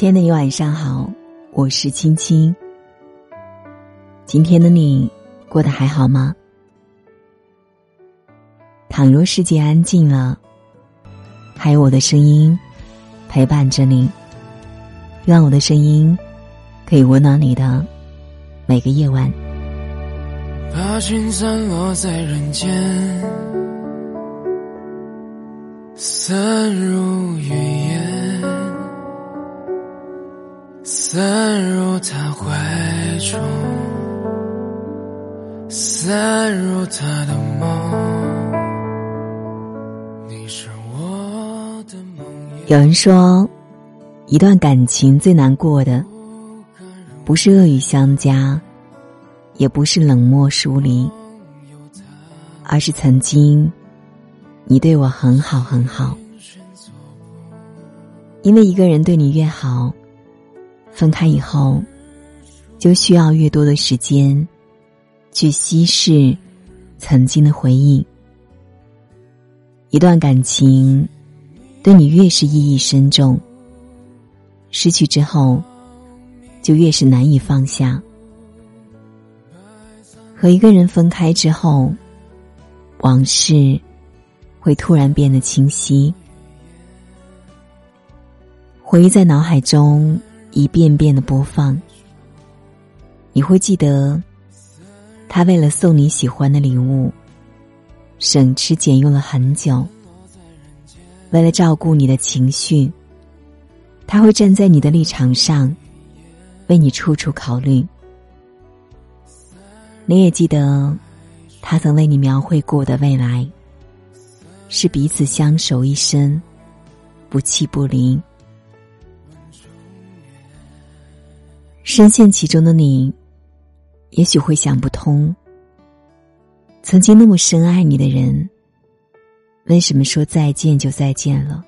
亲爱的你晚上好，我是青青。今天的你过得还好吗？倘若世界安静了，还有我的声音陪伴着你，让我的声音可以温暖你的每个夜晚。把心散落在人间，散入中，散入他的梦。你是我的梦。有人说，一段感情最难过的，不是恶语相加。也不是冷漠疏离，而是曾经，你对我很好很好。因为一个人对你越好，分开以后，就需要越多的时间，去稀释曾经的回忆。一段感情，对你越是意义深重，失去之后，就越是难以放下。和一个人分开之后，往事会突然变得清晰，回忆在脑海中一遍遍的播放。你会记得，他为了送你喜欢的礼物，省吃俭用了很久；为了照顾你的情绪，他会站在你的立场上，为你处处考虑。你也记得，他曾为你描绘过的未来，是彼此相守一生，不弃不离。深陷其中的你，也许会想不通：曾经那么深爱你的人，为什么说再见就再见了？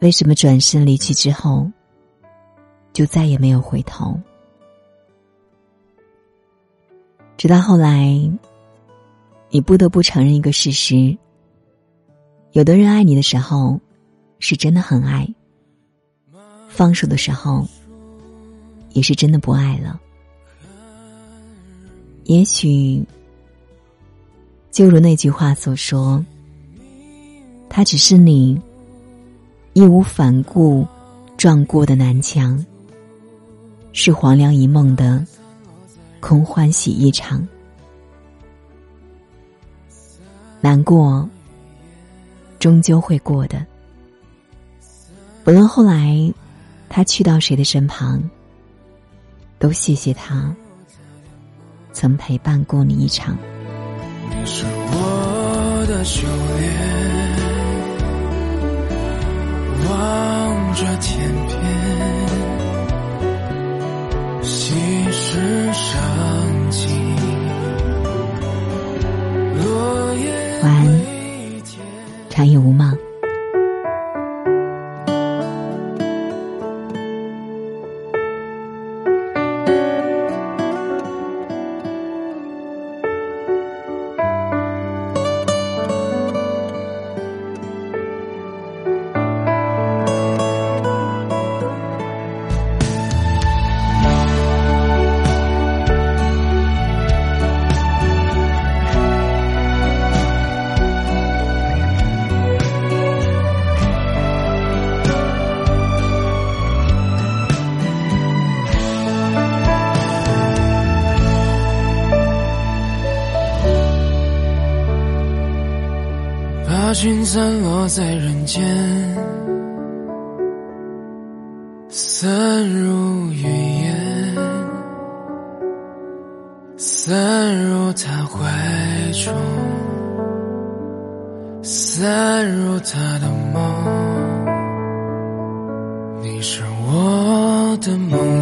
为什么转身离去之后，就再也没有回头？直到后来，你不得不承认一个事实：有的人爱你的时候，是真的很爱；放手的时候，也是真的不爱了。也许，就如那句话所说，他只是你义无反顾撞过的南墙，是黄粱一梦的。空欢喜一场，难过终究会过的。不论后来他去到谁的身旁，都谢谢他曾陪伴过你一场。你是我的修炼，望着天边，心事上。晚安，长夜无梦。心散落在人间，散入云烟，散入他怀中，散入他的梦。你是我的梦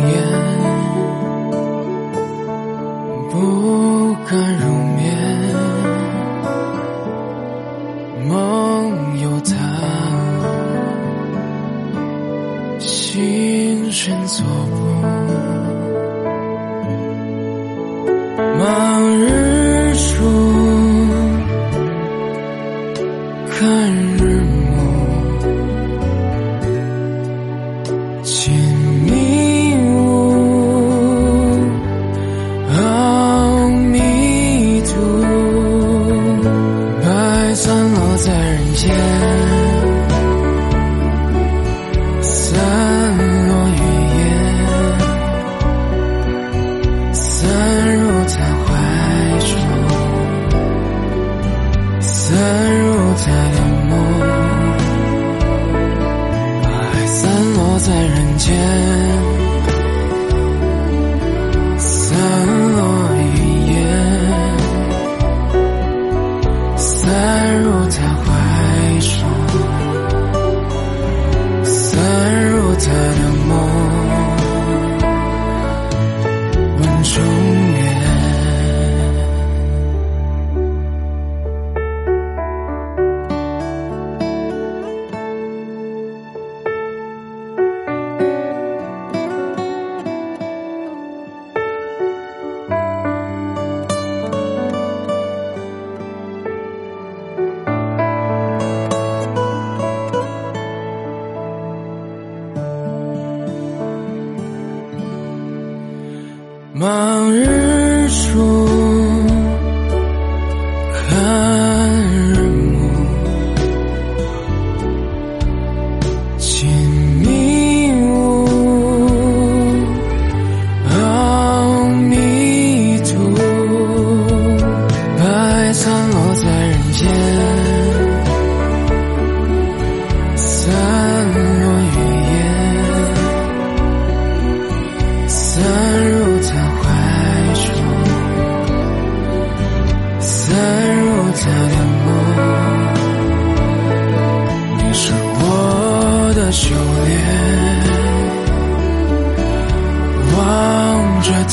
心神作梦。望日出，看日暮。在人间。望日出，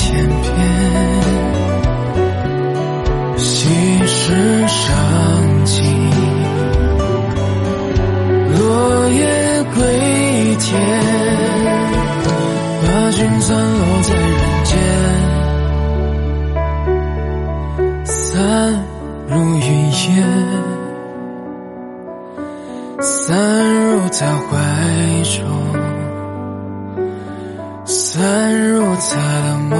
天边，细世上情，落叶归田，把君散落在人间。散。如云烟，散入他怀中，散入他的梦。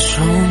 重